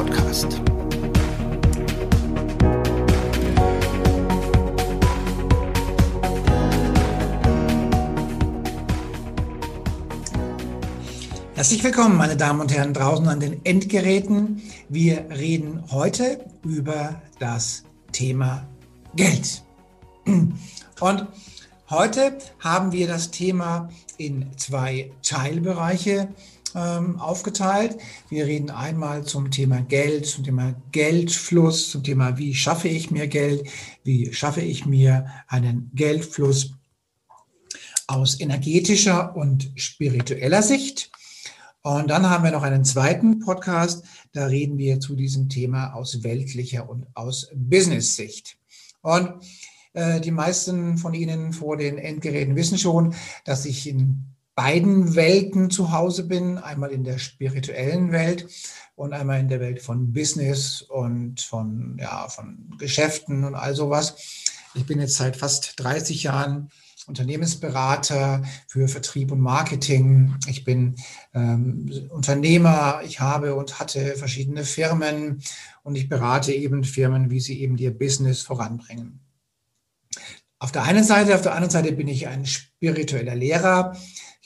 Podcast. Herzlich willkommen, meine Damen und Herren, draußen an den Endgeräten. Wir reden heute über das Thema Geld. Und heute haben wir das Thema in zwei Teilbereiche aufgeteilt. Wir reden einmal zum Thema Geld, zum Thema Geldfluss, zum Thema, wie schaffe ich mir Geld, wie schaffe ich mir einen Geldfluss aus energetischer und spiritueller Sicht. Und dann haben wir noch einen zweiten Podcast, da reden wir zu diesem Thema aus weltlicher und aus Business-Sicht. Und äh, die meisten von Ihnen vor den Endgeräten wissen schon, dass ich in beiden Welten zu Hause bin, einmal in der spirituellen Welt und einmal in der Welt von Business und von, ja, von Geschäften und all sowas. Ich bin jetzt seit fast 30 Jahren Unternehmensberater für Vertrieb und Marketing. Ich bin ähm, Unternehmer. Ich habe und hatte verschiedene Firmen und ich berate eben Firmen, wie sie eben ihr Business voranbringen. Auf der einen Seite, auf der anderen Seite bin ich ein spiritueller Lehrer.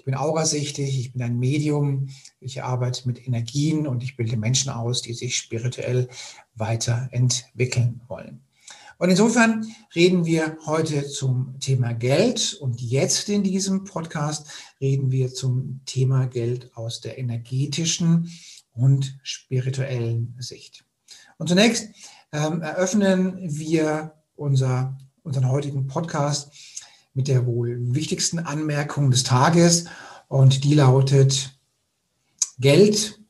Ich bin aurasichtig, ich bin ein Medium, ich arbeite mit Energien und ich bilde Menschen aus, die sich spirituell weiterentwickeln wollen. Und insofern reden wir heute zum Thema Geld und jetzt in diesem Podcast reden wir zum Thema Geld aus der energetischen und spirituellen Sicht. Und zunächst ähm, eröffnen wir unser, unseren heutigen Podcast mit der wohl wichtigsten Anmerkung des Tages und die lautet, Geld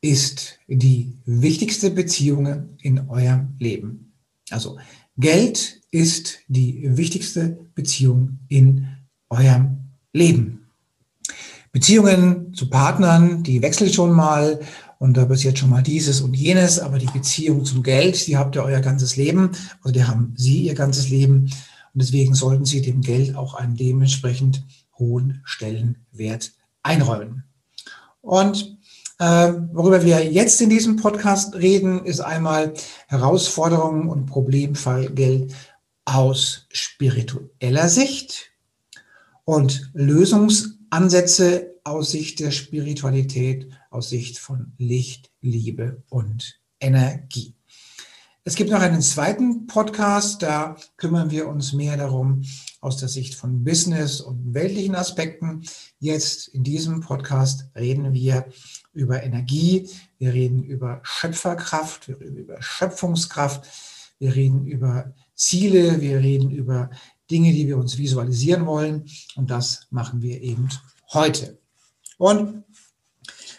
ist die wichtigste Beziehung in eurem Leben. Also Geld ist die wichtigste Beziehung in eurem Leben. Beziehungen zu Partnern, die wechseln schon mal und da passiert schon mal dieses und jenes, aber die Beziehung zum Geld, die habt ihr euer ganzes Leben, also die haben Sie ihr ganzes Leben und deswegen sollten Sie dem Geld auch einen dementsprechend hohen Stellenwert einräumen. Und äh, worüber wir jetzt in diesem Podcast reden, ist einmal Herausforderungen und Problemfall Geld aus spiritueller Sicht und Lösungsansätze aus Sicht der Spiritualität, aus Sicht von Licht, Liebe und Energie. Es gibt noch einen zweiten Podcast, da kümmern wir uns mehr darum aus der Sicht von Business und weltlichen Aspekten. Jetzt in diesem Podcast reden wir über Energie, wir reden über Schöpferkraft, wir reden über Schöpfungskraft, wir reden über Ziele, wir reden über Dinge, die wir uns visualisieren wollen. Und das machen wir eben heute. Und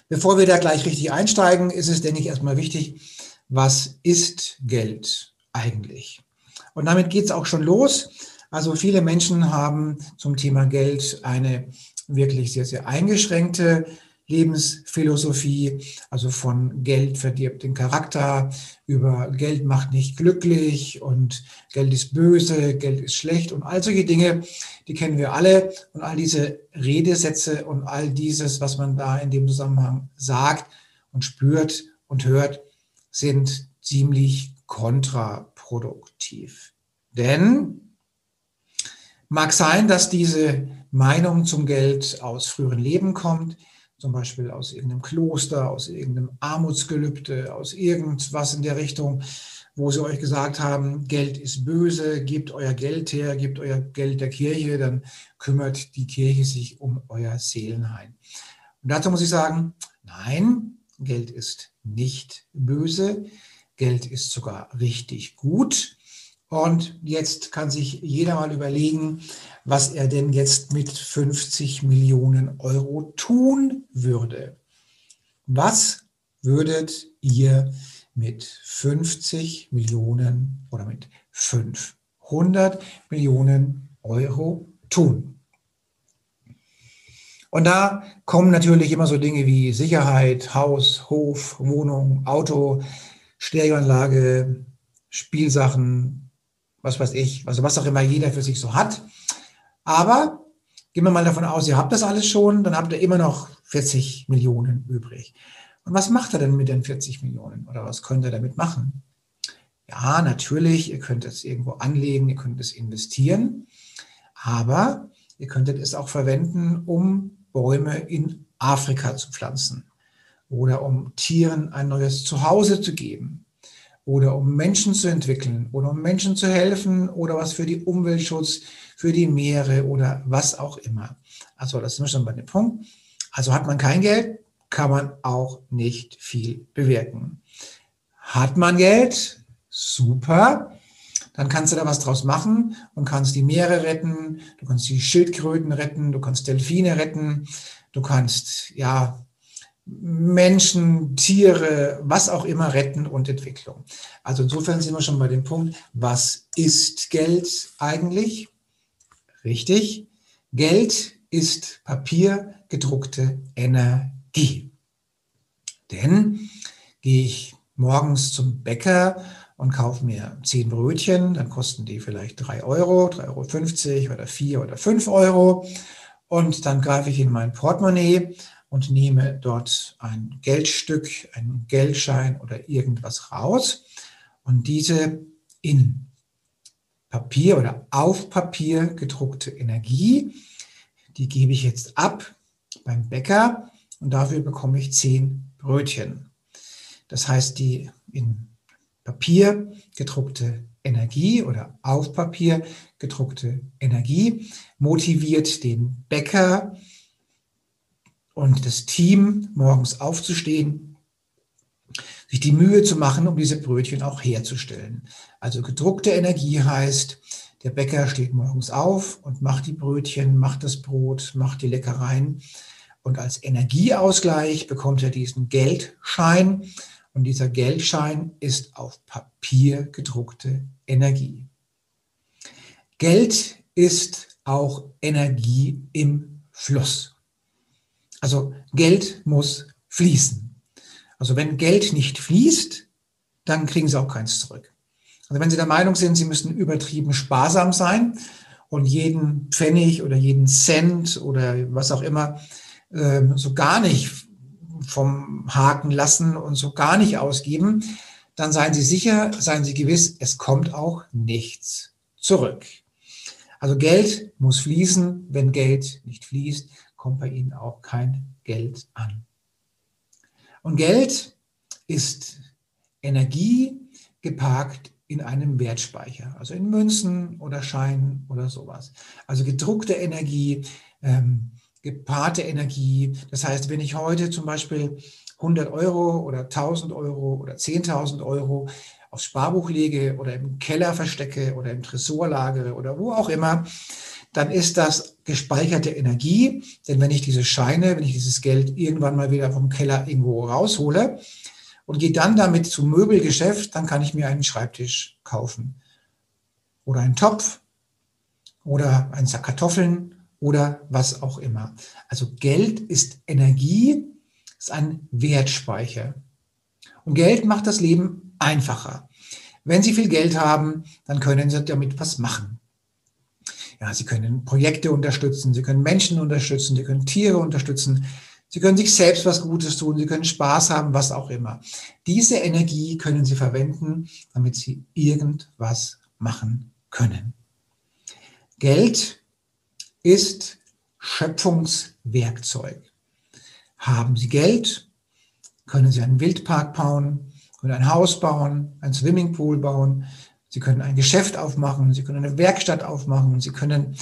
bevor wir da gleich richtig einsteigen, ist es, denke ich, erstmal wichtig, was ist Geld eigentlich? Und damit geht es auch schon los. Also viele Menschen haben zum Thema Geld eine wirklich sehr, sehr eingeschränkte Lebensphilosophie, also von Geld verdirbt den Charakter, über Geld macht nicht glücklich und Geld ist böse, Geld ist schlecht und all solche Dinge, die kennen wir alle. Und all diese Redesätze und all dieses, was man da in dem Zusammenhang sagt und spürt und hört, sind ziemlich kontraproduktiv. Denn mag sein, dass diese Meinung zum Geld aus früheren Leben kommt, zum Beispiel aus irgendeinem Kloster, aus irgendeinem Armutsgelübde, aus irgendwas in der Richtung, wo sie euch gesagt haben, Geld ist böse, gebt euer Geld her, gebt euer Geld der Kirche, dann kümmert die Kirche sich um euer Seelenheim. Und dazu muss ich sagen, nein, Geld ist nicht böse. Geld ist sogar richtig gut. Und jetzt kann sich jeder mal überlegen, was er denn jetzt mit 50 Millionen Euro tun würde. Was würdet ihr mit 50 Millionen oder mit 500 Millionen Euro tun. Und da kommen natürlich immer so Dinge wie Sicherheit, Haus, Hof, Wohnung, Auto, Stereoanlage, Spielsachen, was weiß ich, also was auch immer jeder für sich so hat. Aber gehen wir mal davon aus, ihr habt das alles schon, dann habt ihr immer noch 40 Millionen übrig. Und was macht er denn mit den 40 Millionen oder was könnt ihr damit machen? Ja, natürlich, ihr könnt es irgendwo anlegen, ihr könnt es investieren, aber ihr könntet es auch verwenden, um Bäume in Afrika zu pflanzen oder um Tieren ein neues Zuhause zu geben oder um Menschen zu entwickeln oder um Menschen zu helfen oder was für die Umweltschutz, für die Meere oder was auch immer. Also das sind wir schon bei dem Punkt. Also hat man kein Geld, kann man auch nicht viel bewirken. Hat man Geld, super, dann kannst du da was draus machen und kannst die Meere retten, du kannst die Schildkröten retten, du kannst Delfine retten, du kannst ja Menschen, Tiere, was auch immer retten und Entwicklung. Also insofern sind wir schon bei dem Punkt, was ist Geld eigentlich? Richtig, Geld ist papiergedruckte Energie. Energie. Denn gehe ich morgens zum Bäcker und kaufe mir zehn Brötchen, dann kosten die vielleicht drei Euro, 3,50 Euro oder vier oder fünf Euro. Und dann greife ich in mein Portemonnaie und nehme dort ein Geldstück, einen Geldschein oder irgendwas raus. Und diese in Papier oder auf Papier gedruckte Energie, die gebe ich jetzt ab beim Bäcker und dafür bekomme ich zehn Brötchen. Das heißt, die in Papier gedruckte Energie oder auf Papier gedruckte Energie motiviert den Bäcker und das Team, morgens aufzustehen, sich die Mühe zu machen, um diese Brötchen auch herzustellen. Also gedruckte Energie heißt, der Bäcker steht morgens auf und macht die Brötchen, macht das Brot, macht die Leckereien und als Energieausgleich bekommt er diesen Geldschein. Und dieser Geldschein ist auf Papier gedruckte Energie. Geld ist auch Energie im Fluss. Also Geld muss fließen. Also wenn Geld nicht fließt, dann kriegen Sie auch keins zurück. Also wenn Sie der Meinung sind, Sie müssen übertrieben sparsam sein und jeden Pfennig oder jeden Cent oder was auch immer ähm, so gar nicht vom Haken lassen und so gar nicht ausgeben, dann seien Sie sicher, seien Sie gewiss, es kommt auch nichts zurück. Also Geld muss fließen. Wenn Geld nicht fließt, kommt bei Ihnen auch kein Geld an. Und Geld ist Energie geparkt in einem Wertspeicher, also in Münzen oder Scheinen oder sowas. Also gedruckte Energie, ähm, gepaarte Energie. Das heißt, wenn ich heute zum Beispiel 100 Euro oder 1000 Euro oder 10.000 Euro aufs Sparbuch lege oder im Keller verstecke oder im Tresor lagere oder wo auch immer, dann ist das gespeicherte Energie. Denn wenn ich diese Scheine, wenn ich dieses Geld irgendwann mal wieder vom Keller irgendwo raushole und gehe dann damit zum Möbelgeschäft, dann kann ich mir einen Schreibtisch kaufen oder einen Topf oder einen Sack Kartoffeln oder was auch immer. Also Geld ist Energie, ist ein Wertspeicher. Und Geld macht das Leben einfacher. Wenn Sie viel Geld haben, dann können Sie damit was machen. Ja, Sie können Projekte unterstützen, Sie können Menschen unterstützen, Sie können Tiere unterstützen, Sie können sich selbst was Gutes tun, Sie können Spaß haben, was auch immer. Diese Energie können Sie verwenden, damit Sie irgendwas machen können. Geld ist Schöpfungswerkzeug. Haben Sie Geld, können Sie einen Wildpark bauen, können ein Haus bauen, ein Swimmingpool bauen, Sie können ein Geschäft aufmachen, Sie können eine Werkstatt aufmachen, Sie können,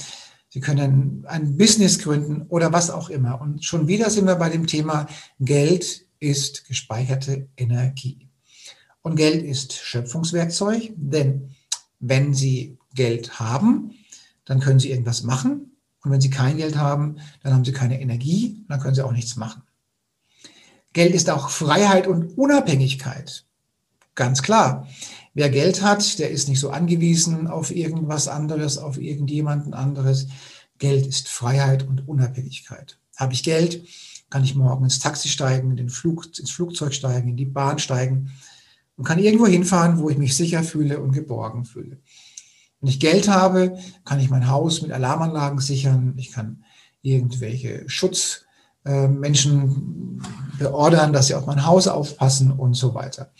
Sie können ein Business gründen oder was auch immer. Und schon wieder sind wir bei dem Thema Geld ist gespeicherte Energie. Und Geld ist Schöpfungswerkzeug, denn wenn Sie Geld haben, dann können Sie irgendwas machen. Und wenn Sie kein Geld haben, dann haben Sie keine Energie, dann können Sie auch nichts machen. Geld ist auch Freiheit und Unabhängigkeit. Ganz klar. Wer Geld hat, der ist nicht so angewiesen auf irgendwas anderes, auf irgendjemanden anderes. Geld ist Freiheit und Unabhängigkeit. Habe ich Geld, kann ich morgen ins Taxi steigen, in den Flug, ins Flugzeug steigen, in die Bahn steigen und kann irgendwo hinfahren, wo ich mich sicher fühle und geborgen fühle. Wenn ich Geld habe, kann ich mein Haus mit Alarmanlagen sichern. Ich kann irgendwelche Schutzmenschen beordern, dass sie auf mein Haus aufpassen und so weiter.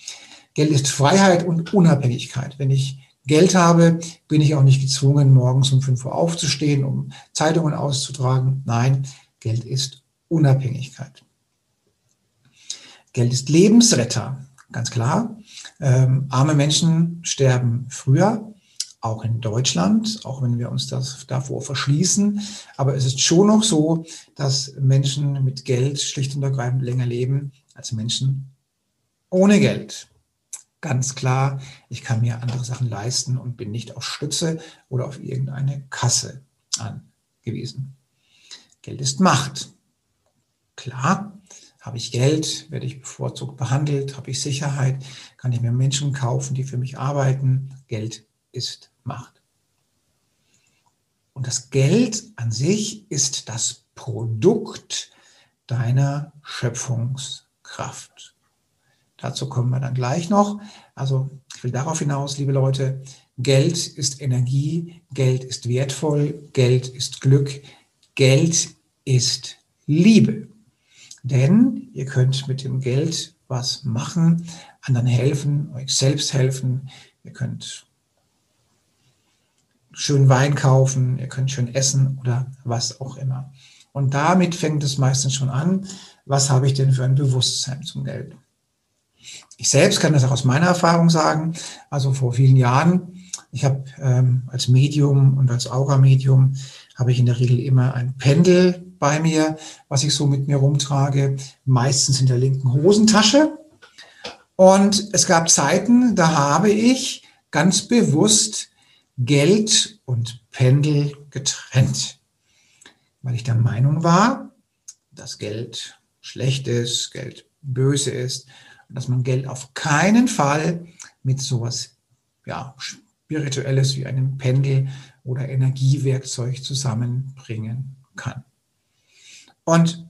Geld ist Freiheit und Unabhängigkeit. Wenn ich Geld habe, bin ich auch nicht gezwungen, morgens um 5 Uhr aufzustehen, um Zeitungen auszutragen. Nein, Geld ist Unabhängigkeit. Geld ist Lebensretter, ganz klar. Ähm, arme Menschen sterben früher, auch in Deutschland, auch wenn wir uns das davor verschließen. Aber es ist schon noch so, dass Menschen mit Geld schlicht und ergreifend länger leben als Menschen ohne Geld. Ganz klar, ich kann mir andere Sachen leisten und bin nicht auf Stütze oder auf irgendeine Kasse angewiesen. Geld ist Macht. Klar, habe ich Geld, werde ich bevorzugt behandelt, habe ich Sicherheit, kann ich mir Menschen kaufen, die für mich arbeiten. Geld ist macht. Und das Geld an sich ist das Produkt deiner Schöpfungskraft. Dazu kommen wir dann gleich noch. Also ich will darauf hinaus, liebe Leute, Geld ist Energie, Geld ist wertvoll, Geld ist Glück, Geld ist Liebe. Denn ihr könnt mit dem Geld was machen, anderen helfen, euch selbst helfen. Ihr könnt schön Wein kaufen, ihr könnt schön essen oder was auch immer. Und damit fängt es meistens schon an, was habe ich denn für ein Bewusstsein zum Geld? Ich selbst kann das auch aus meiner Erfahrung sagen. Also vor vielen Jahren, ich habe ähm, als Medium und als Aura-Medium habe ich in der Regel immer ein Pendel bei mir, was ich so mit mir rumtrage, meistens in der linken Hosentasche. Und es gab Zeiten, da habe ich ganz bewusst Geld und Pendel getrennt, weil ich der Meinung war, dass Geld schlecht ist, Geld böse ist dass man Geld auf keinen Fall mit sowas ja, spirituelles wie einem Pendel oder Energiewerkzeug zusammenbringen kann. Und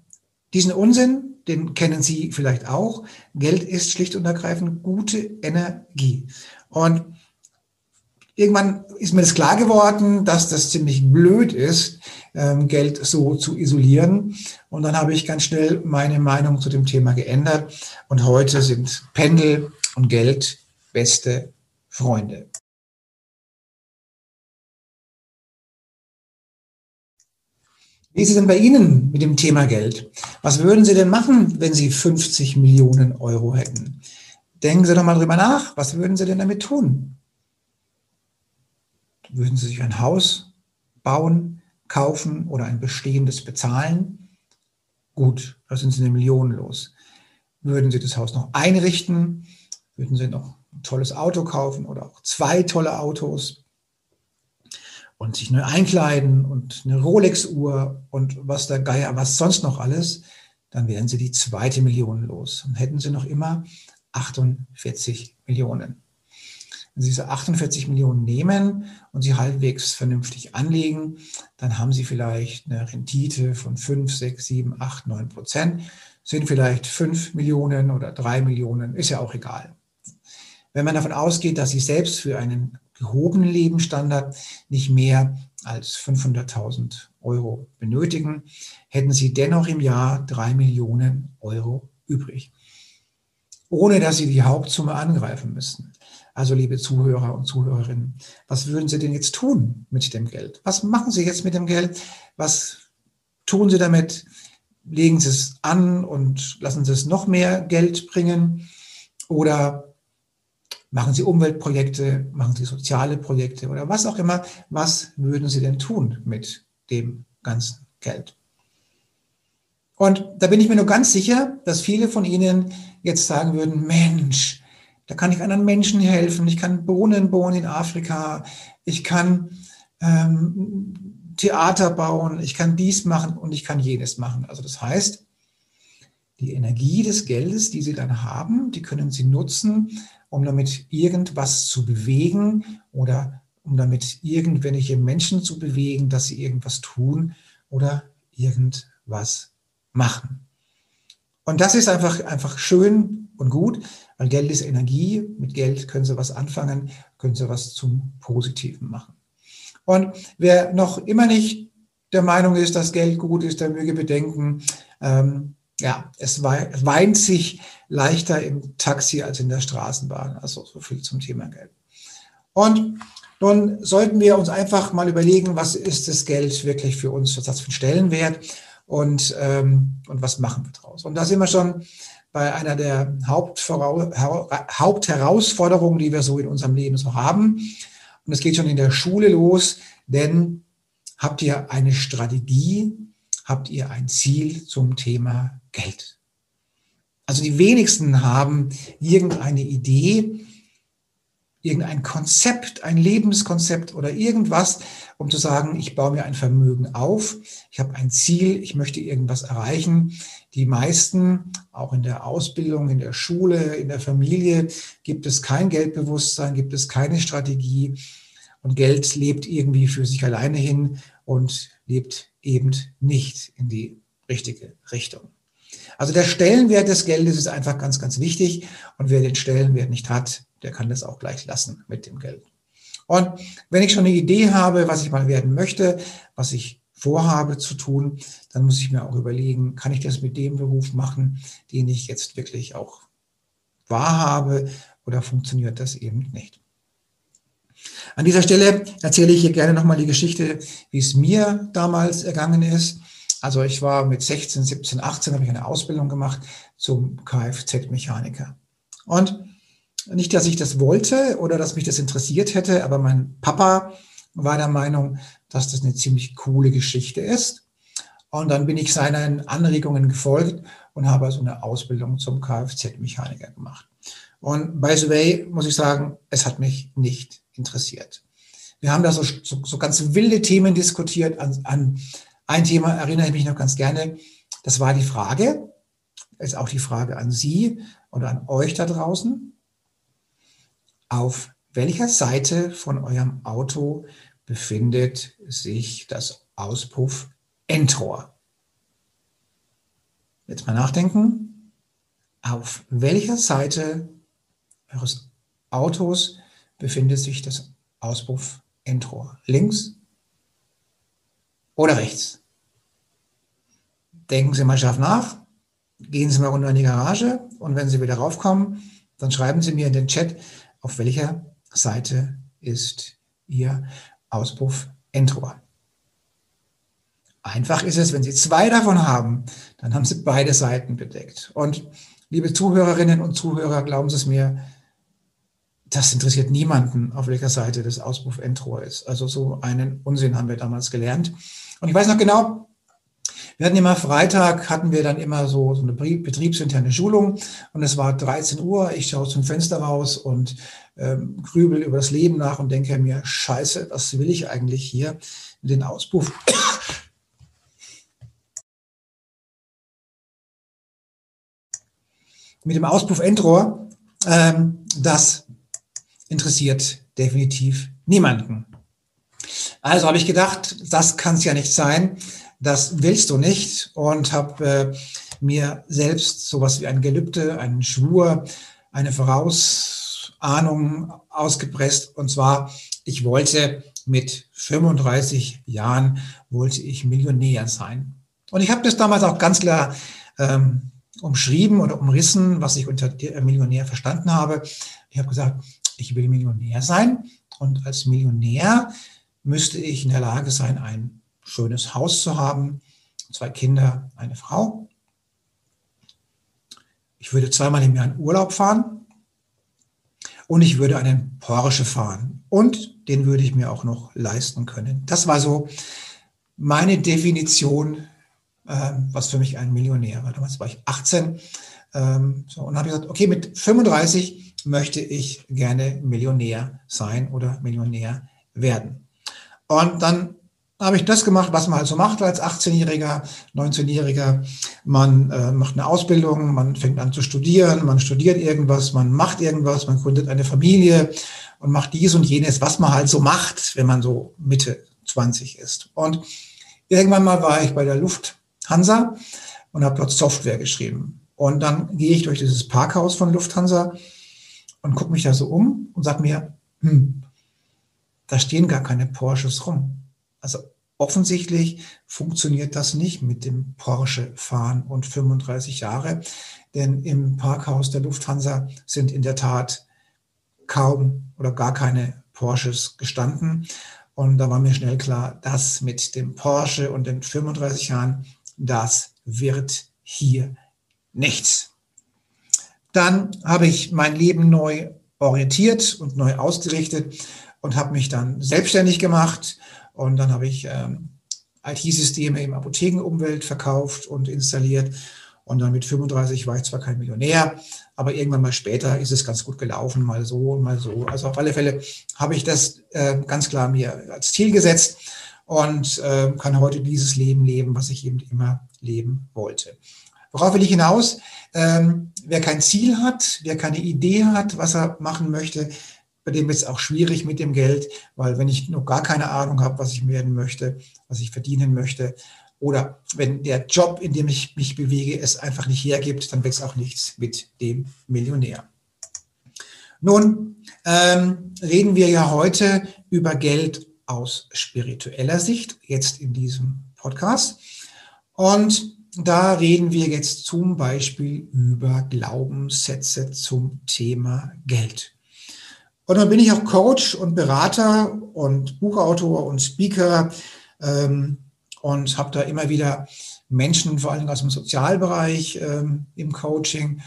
diesen Unsinn, den kennen Sie vielleicht auch. Geld ist schlicht und ergreifend gute Energie. Und Irgendwann ist mir das klar geworden, dass das ziemlich blöd ist, ähm, Geld so zu isolieren. Und dann habe ich ganz schnell meine Meinung zu dem Thema geändert. Und heute sind Pendel und Geld beste Freunde. Wie ist es denn bei Ihnen mit dem Thema Geld? Was würden Sie denn machen, wenn Sie 50 Millionen Euro hätten? Denken Sie doch mal drüber nach. Was würden Sie denn damit tun? Würden Sie sich ein Haus bauen, kaufen oder ein bestehendes bezahlen? Gut, da sind Sie eine Million los. Würden Sie das Haus noch einrichten? Würden Sie noch ein tolles Auto kaufen oder auch zwei tolle Autos? Und sich neu einkleiden und eine Rolex-Uhr und was der Geier, was sonst noch alles, dann wären Sie die zweite Million los. Und hätten Sie noch immer 48 Millionen. Wenn Sie diese 48 Millionen nehmen und sie halbwegs vernünftig anlegen, dann haben Sie vielleicht eine Rendite von 5, 6, 7, 8, 9 Prozent. Sind vielleicht 5 Millionen oder 3 Millionen, ist ja auch egal. Wenn man davon ausgeht, dass Sie selbst für einen gehobenen Lebensstandard nicht mehr als 500.000 Euro benötigen, hätten Sie dennoch im Jahr 3 Millionen Euro übrig, ohne dass Sie die Hauptsumme angreifen müssten. Also liebe Zuhörer und Zuhörerinnen, was würden Sie denn jetzt tun mit dem Geld? Was machen Sie jetzt mit dem Geld? Was tun Sie damit? Legen Sie es an und lassen Sie es noch mehr Geld bringen? Oder machen Sie Umweltprojekte, machen Sie soziale Projekte oder was auch immer? Was würden Sie denn tun mit dem ganzen Geld? Und da bin ich mir nur ganz sicher, dass viele von Ihnen jetzt sagen würden, Mensch, da kann ich anderen Menschen helfen. Ich kann Bohnen bohren in Afrika. Ich kann ähm, Theater bauen. Ich kann dies machen und ich kann jenes machen. Also das heißt, die Energie des Geldes, die Sie dann haben, die können Sie nutzen, um damit irgendwas zu bewegen oder um damit irgendwelche Menschen zu bewegen, dass sie irgendwas tun oder irgendwas machen. Und das ist einfach, einfach schön und gut, weil Geld ist Energie. Mit Geld können Sie was anfangen, können Sie was zum Positiven machen. Und wer noch immer nicht der Meinung ist, dass Geld gut ist, der möge bedenken, ähm, ja, es weint sich leichter im Taxi als in der Straßenbahn. Also so viel zum Thema Geld. Und nun sollten wir uns einfach mal überlegen, was ist das Geld wirklich für uns, was hat es für einen Stellenwert und, ähm, und was machen wir draus. Und da sind wir schon bei einer der Hauptherausforderungen, die wir so in unserem Leben so haben. Und es geht schon in der Schule los, denn habt ihr eine Strategie, habt ihr ein Ziel zum Thema Geld? Also die wenigsten haben irgendeine Idee, irgendein Konzept, ein Lebenskonzept oder irgendwas, um zu sagen, ich baue mir ein Vermögen auf, ich habe ein Ziel, ich möchte irgendwas erreichen. Die meisten, auch in der Ausbildung, in der Schule, in der Familie, gibt es kein Geldbewusstsein, gibt es keine Strategie und Geld lebt irgendwie für sich alleine hin und lebt eben nicht in die richtige Richtung. Also der Stellenwert des Geldes ist einfach ganz, ganz wichtig. Und wer den Stellenwert nicht hat, der kann das auch gleich lassen mit dem Geld. Und wenn ich schon eine Idee habe, was ich mal werden möchte, was ich vorhabe zu tun, dann muss ich mir auch überlegen, kann ich das mit dem Beruf machen, den ich jetzt wirklich auch wahrhabe oder funktioniert das eben nicht. An dieser Stelle erzähle ich hier gerne nochmal die Geschichte, wie es mir damals ergangen ist. Also ich war mit 16, 17, 18, habe ich eine Ausbildung gemacht zum Kfz-Mechaniker. Und nicht, dass ich das wollte oder dass mich das interessiert hätte, aber mein Papa war der Meinung, dass das eine ziemlich coole Geschichte ist. Und dann bin ich seinen Anregungen gefolgt und habe also eine Ausbildung zum Kfz-Mechaniker gemacht. Und by the way, muss ich sagen, es hat mich nicht interessiert. Wir haben da so, so, so ganz wilde Themen diskutiert. An, an ein Thema erinnere ich mich noch ganz gerne. Das war die Frage, ist auch die Frage an Sie oder an euch da draußen auf welcher Seite von eurem Auto befindet sich das Auspuff-Endrohr? Jetzt mal nachdenken. Auf welcher Seite eures Autos befindet sich das Auspuff-Endrohr? Links oder rechts? Denken Sie mal scharf nach. Gehen Sie mal runter in die Garage und wenn Sie wieder raufkommen, dann schreiben Sie mir in den Chat, auf welcher Seite ist Ihr Auspuff-Endrohr. Einfach ist es, wenn Sie zwei davon haben, dann haben Sie beide Seiten bedeckt. Und liebe Zuhörerinnen und Zuhörer, glauben Sie es mir, das interessiert niemanden, auf welcher Seite das Auspuff-Endrohr ist. Also so einen Unsinn haben wir damals gelernt. Und ich weiß noch genau, wir hatten immer Freitag, hatten wir dann immer so, so eine betriebsinterne Schulung und es war 13 Uhr, ich schaue zum Fenster raus und ähm, grübel über das Leben nach und denke mir, scheiße, was will ich eigentlich hier den Auspuff? mit dem Auspuff-Endrohr, ähm, das interessiert definitiv niemanden. Also habe ich gedacht, das kann es ja nicht sein das willst du nicht und habe äh, mir selbst sowas wie ein Gelübde, einen Schwur, eine Vorausahnung ausgepresst. Und zwar, ich wollte mit 35 Jahren, wollte ich Millionär sein. Und ich habe das damals auch ganz klar ähm, umschrieben oder umrissen, was ich unter Millionär verstanden habe. Ich habe gesagt, ich will Millionär sein und als Millionär müsste ich in der Lage sein, ein schönes Haus zu haben, zwei Kinder, eine Frau. Ich würde zweimal im Jahr in Urlaub fahren und ich würde einen Porsche fahren und den würde ich mir auch noch leisten können. Das war so meine Definition, äh, was für mich ein Millionär war. Damals war ich 18 ähm, so, und habe gesagt, okay, mit 35 möchte ich gerne Millionär sein oder Millionär werden. Und dann habe ich das gemacht, was man halt so macht als 18-Jähriger, 19-Jähriger. Man äh, macht eine Ausbildung, man fängt an zu studieren, man studiert irgendwas, man macht irgendwas, man gründet eine Familie und macht dies und jenes, was man halt so macht, wenn man so Mitte 20 ist. Und irgendwann mal war ich bei der Lufthansa und habe dort Software geschrieben. Und dann gehe ich durch dieses Parkhaus von Lufthansa und gucke mich da so um und sage mir, hm, da stehen gar keine Porsches rum. Also offensichtlich funktioniert das nicht mit dem Porsche fahren und 35 Jahre, denn im Parkhaus der Lufthansa sind in der Tat kaum oder gar keine Porsches gestanden. Und da war mir schnell klar, dass mit dem Porsche und den 35 Jahren, das wird hier nichts. Dann habe ich mein Leben neu orientiert und neu ausgerichtet und habe mich dann selbstständig gemacht und dann habe ich ähm, IT-Systeme im Apothekenumwelt verkauft und installiert. Und dann mit 35 war ich zwar kein Millionär, aber irgendwann mal später ist es ganz gut gelaufen, mal so und mal so. Also auf alle Fälle habe ich das äh, ganz klar mir als Ziel gesetzt und äh, kann heute dieses Leben leben, was ich eben immer leben wollte. Worauf will ich hinaus? Ähm, wer kein Ziel hat, wer keine Idee hat, was er machen möchte, bei dem ist es auch schwierig mit dem Geld, weil wenn ich noch gar keine Ahnung habe, was ich werden möchte, was ich verdienen möchte, oder wenn der Job, in dem ich mich bewege, es einfach nicht hergibt, dann wächst auch nichts mit dem Millionär. Nun ähm, reden wir ja heute über Geld aus spiritueller Sicht, jetzt in diesem Podcast. Und da reden wir jetzt zum Beispiel über Glaubenssätze zum Thema Geld. Und dann bin ich auch Coach und Berater und Buchautor und Speaker ähm, und habe da immer wieder Menschen, vor allem aus dem Sozialbereich ähm, im Coaching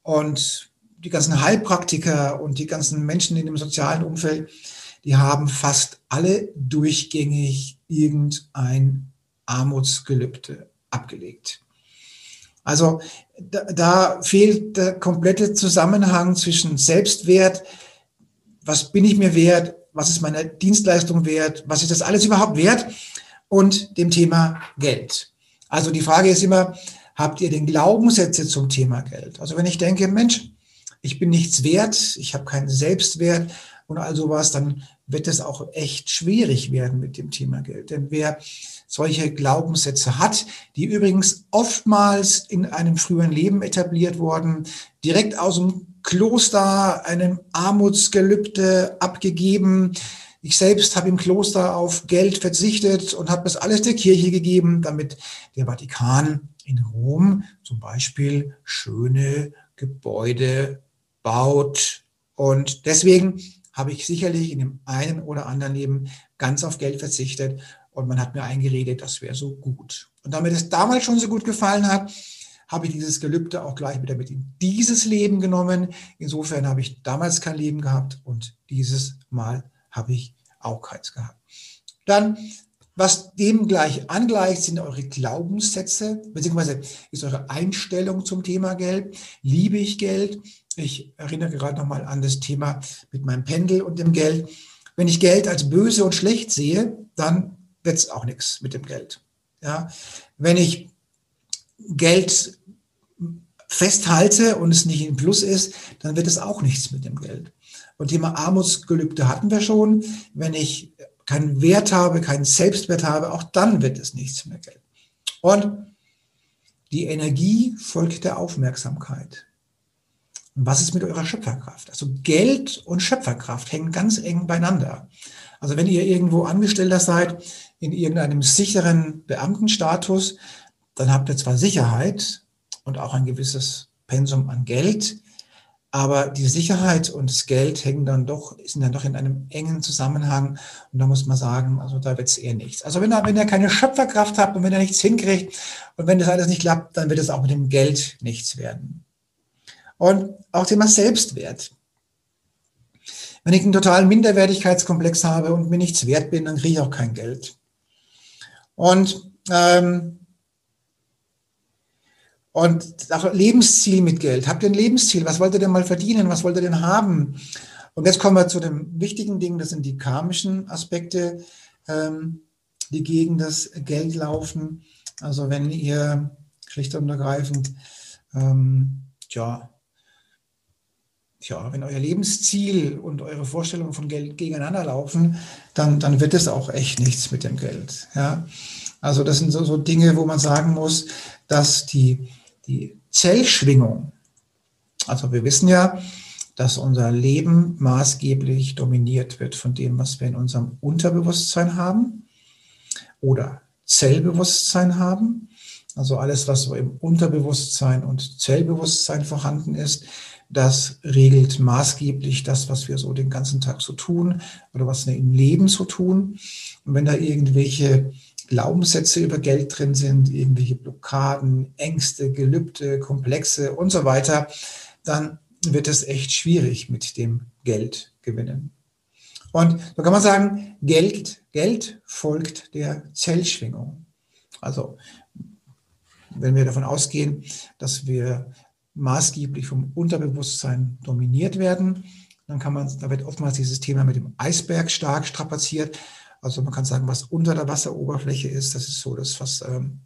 und die ganzen Heilpraktiker und die ganzen Menschen in dem sozialen Umfeld, die haben fast alle durchgängig irgendein Armutsgelübde abgelegt. Also da, da fehlt der komplette Zusammenhang zwischen Selbstwert, was bin ich mir wert, was ist meine Dienstleistung wert, was ist das alles überhaupt wert und dem Thema Geld. Also die Frage ist immer, habt ihr den Glaubenssätze zum Thema Geld? Also wenn ich denke, Mensch, ich bin nichts wert, ich habe keinen Selbstwert und all sowas, dann wird es auch echt schwierig werden mit dem Thema Geld. Denn wer solche Glaubenssätze hat, die übrigens oftmals in einem früheren Leben etabliert wurden, direkt aus dem Kloster einem Armutsgelübde abgegeben. Ich selbst habe im Kloster auf Geld verzichtet und habe das alles der Kirche gegeben, damit der Vatikan in Rom zum Beispiel schöne Gebäude baut. Und deswegen habe ich sicherlich in dem einen oder anderen Leben ganz auf Geld verzichtet und man hat mir eingeredet, das wäre so gut. Und damit es damals schon so gut gefallen hat, habe ich dieses Gelübde auch gleich wieder mit in dieses Leben genommen. Insofern habe ich damals kein Leben gehabt und dieses Mal habe ich auch keins gehabt. Dann, was dem gleich angleicht, sind eure Glaubenssätze, beziehungsweise ist eure Einstellung zum Thema Geld. Liebe ich Geld? Ich erinnere gerade nochmal an das Thema mit meinem Pendel und dem Geld. Wenn ich Geld als böse und schlecht sehe, dann wird es auch nichts mit dem Geld. Ja, wenn ich Geld festhalte und es nicht im Plus ist, dann wird es auch nichts mit dem Geld. Und Thema Armutsgelübde hatten wir schon. Wenn ich keinen Wert habe, keinen Selbstwert habe, auch dann wird es nichts mehr Geld. Und die Energie folgt der Aufmerksamkeit. Und was ist mit eurer Schöpferkraft? Also Geld und Schöpferkraft hängen ganz eng beieinander. Also wenn ihr irgendwo Angestellter seid, in irgendeinem sicheren Beamtenstatus, dann habt ihr zwar Sicherheit und auch ein gewisses Pensum an Geld, aber die Sicherheit und das Geld hängen dann doch, sind dann doch in einem engen Zusammenhang. Und da muss man sagen, also da wird es eher nichts. Also wenn er, wenn keine Schöpferkraft hat und wenn er nichts hinkriegt und wenn das alles nicht klappt, dann wird es auch mit dem Geld nichts werden. Und auch Thema Selbstwert. Wenn ich einen totalen Minderwertigkeitskomplex habe und mir nichts wert bin, dann kriege ich auch kein Geld. Und ähm, und auch Lebensziel mit Geld. Habt ihr ein Lebensziel? Was wollt ihr denn mal verdienen? Was wollt ihr denn haben? Und jetzt kommen wir zu dem wichtigen Ding, das sind die karmischen Aspekte. Ähm, die gegen das Geld laufen. Also wenn ihr schlicht und ergreifend, ähm, tja, tja, wenn euer Lebensziel und eure Vorstellungen von Geld gegeneinander laufen, dann, dann wird es auch echt nichts mit dem Geld. Ja? Also das sind so, so Dinge, wo man sagen muss, dass die, die Zellschwingung, also wir wissen ja, dass unser Leben maßgeblich dominiert wird von dem, was wir in unserem Unterbewusstsein haben oder Zellbewusstsein haben. Also alles, was im Unterbewusstsein und Zellbewusstsein vorhanden ist, das regelt maßgeblich das, was wir so den ganzen Tag so tun oder was wir im Leben so tun. Und wenn da irgendwelche Glaubenssätze über Geld drin sind, irgendwelche Blockaden, Ängste, Gelübde, Komplexe und so weiter, dann wird es echt schwierig mit dem Geld gewinnen. Und so kann man sagen, Geld, Geld folgt der Zellschwingung. Also wenn wir davon ausgehen, dass wir maßgeblich vom Unterbewusstsein dominiert werden, dann kann man, da wird oftmals dieses Thema mit dem Eisberg stark strapaziert. Also man kann sagen, was unter der Wasseroberfläche ist, das ist so das, was ähm,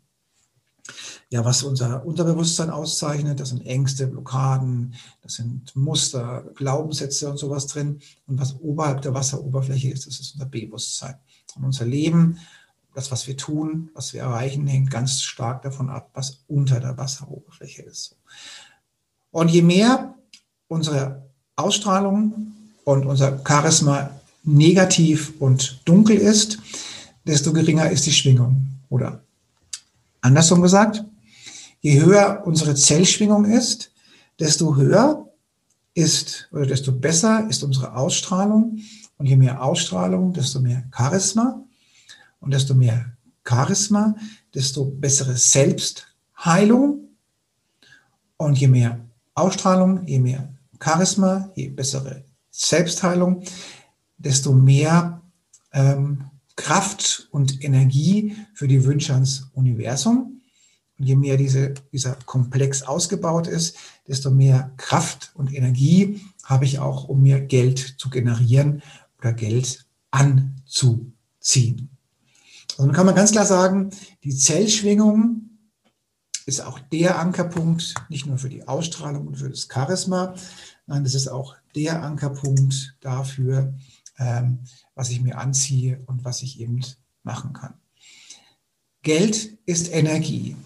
ja, was unser Unterbewusstsein auszeichnet. Das sind Ängste, Blockaden, das sind Muster, Glaubenssätze und sowas drin. Und was oberhalb der Wasseroberfläche ist, das ist unser Bewusstsein. Und unser Leben, das, was wir tun, was wir erreichen, hängt ganz stark davon ab, was unter der Wasseroberfläche ist. Und je mehr unsere Ausstrahlung und unser Charisma negativ und dunkel ist, desto geringer ist die Schwingung. Oder andersrum gesagt, Je höher unsere Zellschwingung ist, desto höher ist oder desto besser ist unsere Ausstrahlung. Und je mehr Ausstrahlung, desto mehr Charisma. Und desto mehr Charisma, desto bessere Selbstheilung. Und je mehr Ausstrahlung, je mehr Charisma, je bessere Selbstheilung, desto mehr ähm, Kraft und Energie für die Wünsche ans Universum. Und je mehr diese, dieser Komplex ausgebaut ist, desto mehr Kraft und Energie habe ich auch, um mir Geld zu generieren oder Geld anzuziehen. Also kann man ganz klar sagen, die Zellschwingung ist auch der Ankerpunkt, nicht nur für die Ausstrahlung und für das Charisma, nein, das ist auch der Ankerpunkt dafür, ähm, was ich mir anziehe und was ich eben machen kann. Geld ist Energie.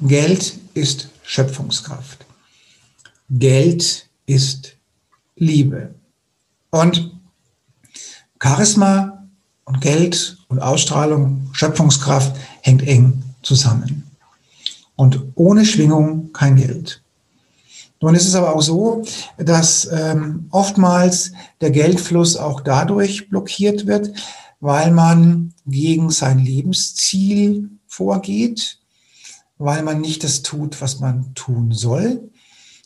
Geld ist Schöpfungskraft. Geld ist Liebe. Und Charisma und Geld und Ausstrahlung, Schöpfungskraft hängt eng zusammen. Und ohne Schwingung kein Geld. Nun ist es aber auch so, dass ähm, oftmals der Geldfluss auch dadurch blockiert wird, weil man gegen sein Lebensziel vorgeht weil man nicht das tut, was man tun soll,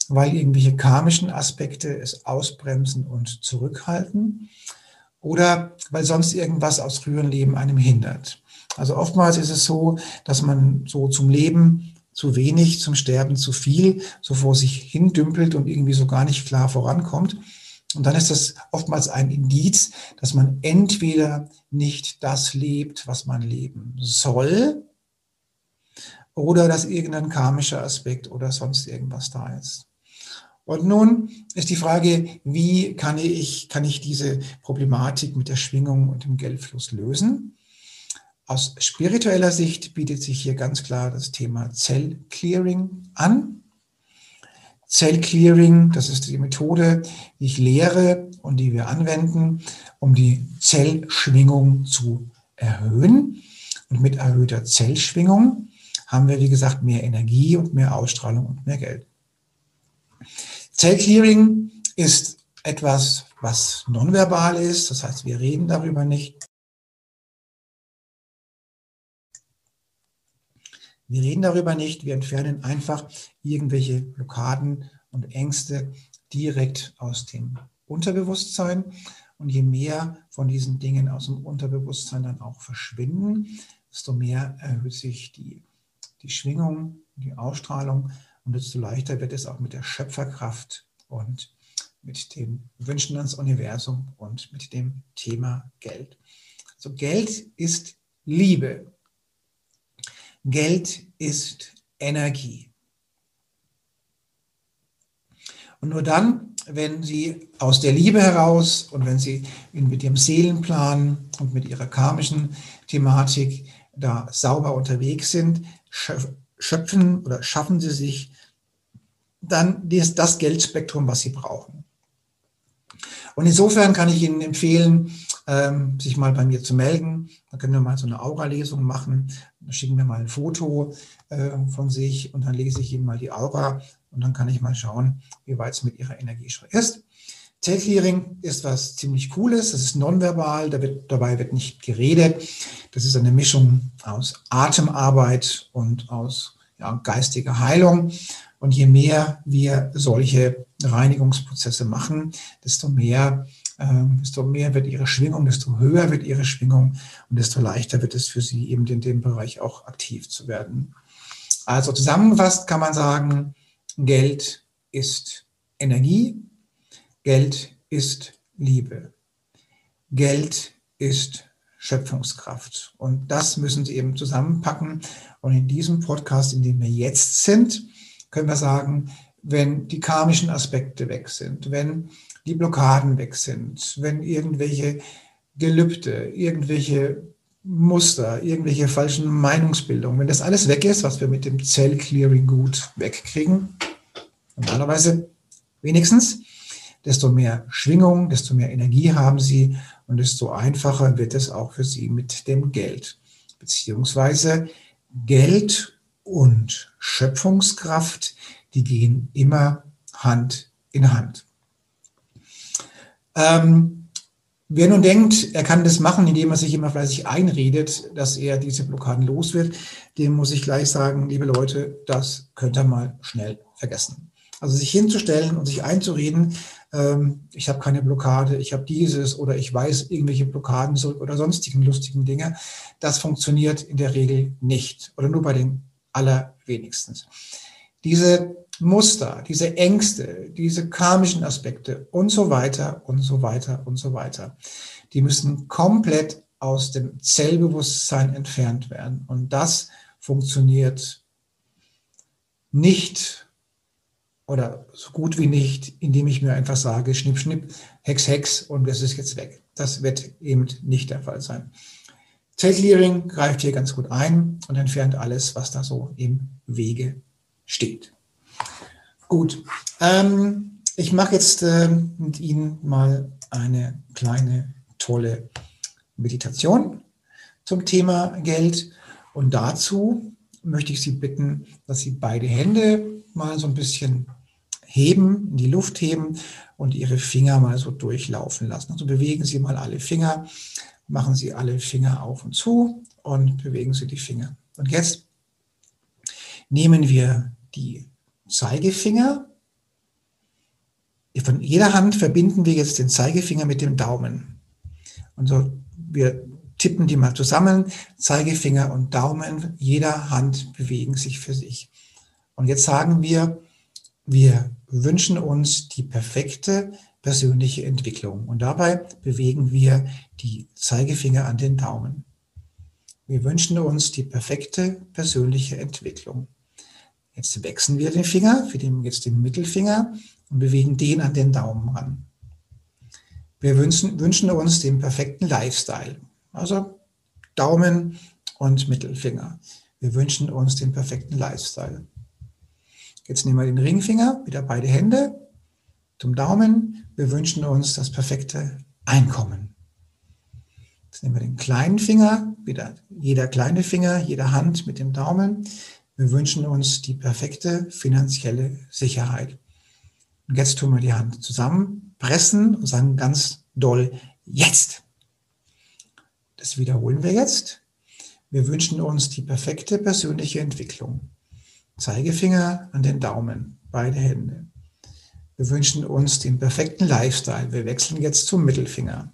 weil irgendwelche karmischen Aspekte es ausbremsen und zurückhalten oder weil sonst irgendwas aus früheren Leben einem hindert. Also oftmals ist es so, dass man so zum Leben zu wenig, zum Sterben zu viel, so vor sich hin dümpelt und irgendwie so gar nicht klar vorankommt. Und dann ist das oftmals ein Indiz, dass man entweder nicht das lebt, was man leben soll, oder dass irgendein karmischer Aspekt oder sonst irgendwas da ist. Und nun ist die Frage, wie kann ich, kann ich diese Problematik mit der Schwingung und dem Geldfluss lösen? Aus spiritueller Sicht bietet sich hier ganz klar das Thema Zellclearing an. Zellclearing, das ist die Methode, die ich lehre und die wir anwenden, um die Zellschwingung zu erhöhen. Und mit erhöhter Zellschwingung haben wir, wie gesagt, mehr Energie und mehr Ausstrahlung und mehr Geld. Zellclearing ist etwas, was nonverbal ist, das heißt, wir reden darüber nicht. Wir reden darüber nicht, wir entfernen einfach irgendwelche Blockaden und Ängste direkt aus dem Unterbewusstsein. Und je mehr von diesen Dingen aus dem Unterbewusstsein dann auch verschwinden, desto mehr erhöht sich die die Schwingung, die Ausstrahlung und desto leichter wird es auch mit der Schöpferkraft und mit den Wünschen ans Universum und mit dem Thema Geld. Also Geld ist Liebe. Geld ist Energie. Und nur dann, wenn Sie aus der Liebe heraus und wenn Sie mit Ihrem Seelenplan und mit Ihrer karmischen Thematik da sauber unterwegs sind, schöpfen oder schaffen Sie sich dann das Geldspektrum, was Sie brauchen. Und insofern kann ich Ihnen empfehlen, ähm, sich mal bei mir zu melden. Da können wir mal so eine Aura-Lesung machen. Da schicken wir mal ein Foto äh, von sich und dann lese ich Ihnen mal die Aura und dann kann ich mal schauen, wie weit es mit Ihrer Energie schon ist. Tail-Clearing ist was ziemlich Cooles. Das ist nonverbal, da wird, dabei wird nicht geredet. Das ist eine Mischung aus Atemarbeit und aus ja, geistiger Heilung. Und je mehr wir solche Reinigungsprozesse machen, desto mehr, desto mehr wird ihre Schwingung, desto höher wird ihre Schwingung und desto leichter wird es für sie eben in dem Bereich auch aktiv zu werden. Also zusammengefasst kann man sagen, Geld ist Energie, Geld ist Liebe. Geld ist Schöpfungskraft. Und das müssen Sie eben zusammenpacken. Und in diesem Podcast, in dem wir jetzt sind, können wir sagen, wenn die karmischen Aspekte weg sind, wenn die Blockaden weg sind, wenn irgendwelche Gelübde, irgendwelche Muster, irgendwelche falschen Meinungsbildungen, wenn das alles weg ist, was wir mit dem Zellclearing gut wegkriegen, normalerweise wenigstens, desto mehr Schwingung, desto mehr Energie haben sie und desto einfacher wird es auch für sie mit dem Geld. Beziehungsweise Geld und Schöpfungskraft, die gehen immer Hand in Hand. Ähm, wer nun denkt, er kann das machen, indem er sich immer fleißig einredet, dass er diese Blockaden los wird, dem muss ich gleich sagen, liebe Leute, das könnt ihr mal schnell vergessen. Also sich hinzustellen und sich einzureden, ähm, ich habe keine Blockade, ich habe dieses oder ich weiß irgendwelche Blockaden oder sonstigen lustigen Dinge, das funktioniert in der Regel nicht oder nur bei den allerwenigsten. Diese Muster, diese Ängste, diese karmischen Aspekte und so weiter und so weiter und so weiter, die müssen komplett aus dem Zellbewusstsein entfernt werden. Und das funktioniert nicht oder so gut wie nicht, indem ich mir einfach sage, schnipp, schnipp, hex, hex und das ist jetzt weg. Das wird eben nicht der Fall sein. Zellclearing greift hier ganz gut ein und entfernt alles, was da so im Wege steht. Gut, ähm, ich mache jetzt äh, mit Ihnen mal eine kleine, tolle Meditation zum Thema Geld. Und dazu möchte ich Sie bitten, dass Sie beide Hände mal so ein bisschen heben, in die Luft heben und Ihre Finger mal so durchlaufen lassen. Also bewegen Sie mal alle Finger, machen Sie alle Finger auf und zu und bewegen Sie die Finger. Und jetzt nehmen wir die Zeigefinger. Von jeder Hand verbinden wir jetzt den Zeigefinger mit dem Daumen. Und so, wir tippen die mal zusammen. Zeigefinger und Daumen, jeder Hand bewegen sich für sich. Und jetzt sagen wir, wir wünschen uns die perfekte persönliche Entwicklung. Und dabei bewegen wir die Zeigefinger an den Daumen. Wir wünschen uns die perfekte persönliche Entwicklung. Jetzt wechseln wir den Finger, wir nehmen jetzt den Mittelfinger und bewegen den an den Daumen ran. Wir wünschen, wünschen uns den perfekten Lifestyle. Also Daumen und Mittelfinger. Wir wünschen uns den perfekten Lifestyle. Jetzt nehmen wir den Ringfinger, wieder beide Hände zum Daumen. Wir wünschen uns das perfekte Einkommen. Jetzt nehmen wir den kleinen Finger, wieder jeder kleine Finger, jede Hand mit dem Daumen. Wir wünschen uns die perfekte finanzielle Sicherheit. Und jetzt tun wir die Hand zusammen, pressen und sagen ganz doll, jetzt. Das wiederholen wir jetzt. Wir wünschen uns die perfekte persönliche Entwicklung. Zeigefinger an den Daumen, beide Hände. Wir wünschen uns den perfekten Lifestyle. Wir wechseln jetzt zum Mittelfinger.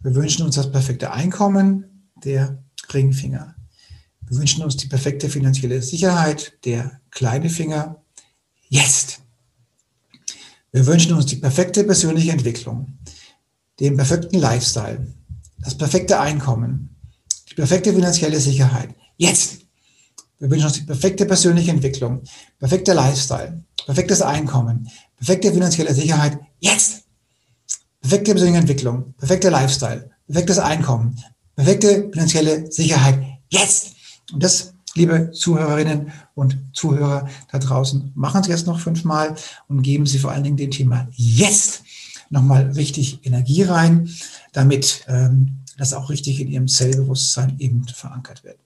Wir wünschen uns das perfekte Einkommen, der Ringfinger. Wir wünschen uns die perfekte finanzielle Sicherheit, der kleine Finger. Jetzt. Wir wünschen uns die perfekte persönliche Entwicklung, den perfekten Lifestyle, das perfekte Einkommen, die perfekte finanzielle Sicherheit. Jetzt. Wir wünschen uns die perfekte persönliche Entwicklung, perfekter Lifestyle, perfektes Einkommen, perfekte finanzielle Sicherheit. Jetzt. Perfekte persönliche Entwicklung, perfekter Lifestyle, perfektes Einkommen, perfekte finanzielle Sicherheit. Jetzt. Und das, liebe Zuhörerinnen und Zuhörer da draußen, machen Sie jetzt noch fünfmal und geben Sie vor allen Dingen dem Thema jetzt nochmal richtig Energie rein, damit ähm, das auch richtig in Ihrem Zellbewusstsein eben verankert wird.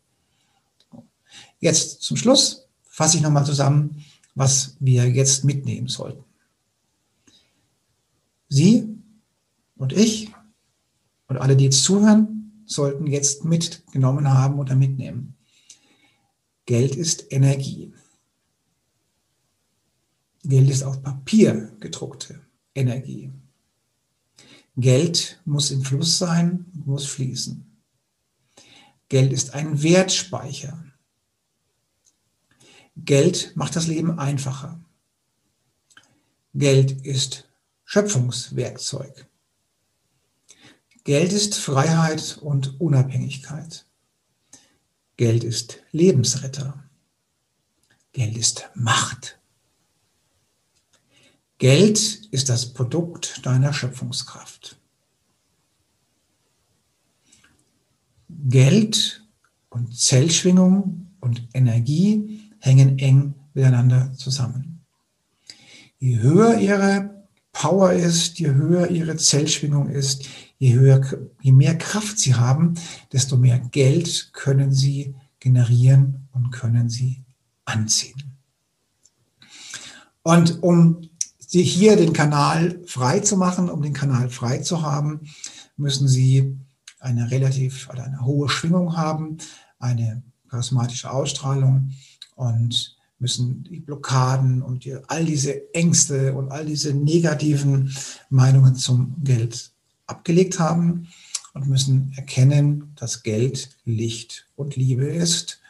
Jetzt zum Schluss fasse ich nochmal zusammen, was wir jetzt mitnehmen sollten. Sie und ich und alle, die jetzt zuhören, sollten jetzt mitgenommen haben oder mitnehmen. Geld ist Energie. Geld ist auf Papier gedruckte Energie. Geld muss im Fluss sein, muss fließen. Geld ist ein Wertspeicher. Geld macht das Leben einfacher. Geld ist Schöpfungswerkzeug. Geld ist Freiheit und Unabhängigkeit. Geld ist Lebensretter. Geld ist Macht. Geld ist das Produkt deiner Schöpfungskraft. Geld und Zellschwingung und Energie hängen eng miteinander zusammen. Je höher ihre Power ist, je höher ihre Zellschwingung ist, je höher, je mehr Kraft sie haben, desto mehr Geld können sie generieren und können sie anziehen. Und um hier den Kanal frei zu machen, um den Kanal frei zu haben, müssen Sie eine relativ oder eine hohe Schwingung haben, eine charismatische Ausstrahlung und müssen die Blockaden und die, all diese Ängste und all diese negativen Meinungen zum Geld abgelegt haben und müssen erkennen, dass Geld Licht und Liebe ist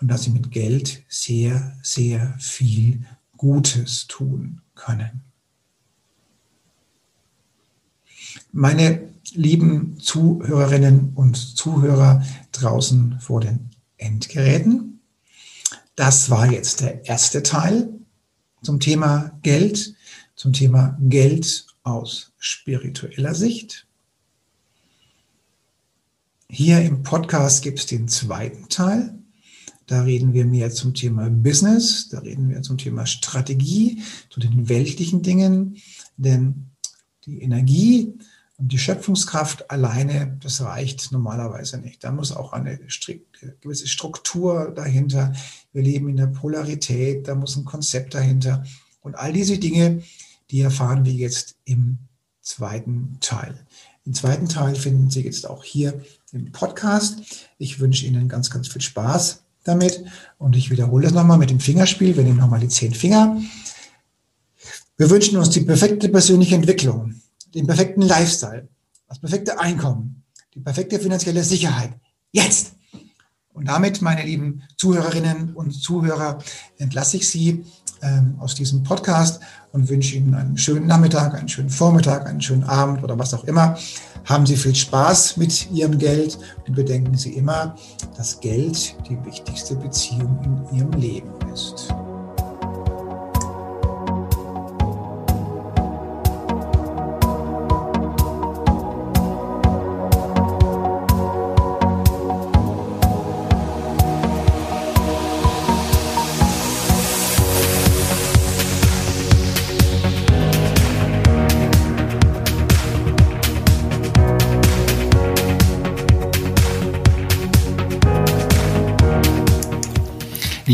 und dass sie mit Geld sehr, sehr viel Gutes tun können. Meine lieben Zuhörerinnen und Zuhörer draußen vor den Endgeräten, das war jetzt der erste Teil zum Thema Geld, zum Thema Geld aus spiritueller Sicht. Hier im Podcast gibt es den zweiten Teil. Da reden wir mehr zum Thema Business, da reden wir zum Thema Strategie, zu den weltlichen Dingen, denn die Energie und die Schöpfungskraft alleine, das reicht normalerweise nicht. Da muss auch eine gewisse Struktur dahinter. Wir leben in der Polarität, da muss ein Konzept dahinter. Und all diese Dinge, die erfahren wir jetzt im zweiten Teil. Im zweiten Teil finden Sie jetzt auch hier im Podcast. Ich wünsche Ihnen ganz, ganz viel Spaß damit. Und ich wiederhole das nochmal mit dem Fingerspiel. Wir nehmen nochmal die zehn Finger. Wir wünschen uns die perfekte persönliche Entwicklung, den perfekten Lifestyle, das perfekte Einkommen, die perfekte finanzielle Sicherheit. Jetzt! Und damit, meine lieben Zuhörerinnen und Zuhörer, entlasse ich Sie ähm, aus diesem Podcast und wünsche Ihnen einen schönen Nachmittag, einen schönen Vormittag, einen schönen Abend oder was auch immer. Haben Sie viel Spaß mit Ihrem Geld und bedenken Sie immer, dass Geld die wichtigste Beziehung in Ihrem Leben ist.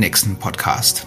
nächsten Podcast.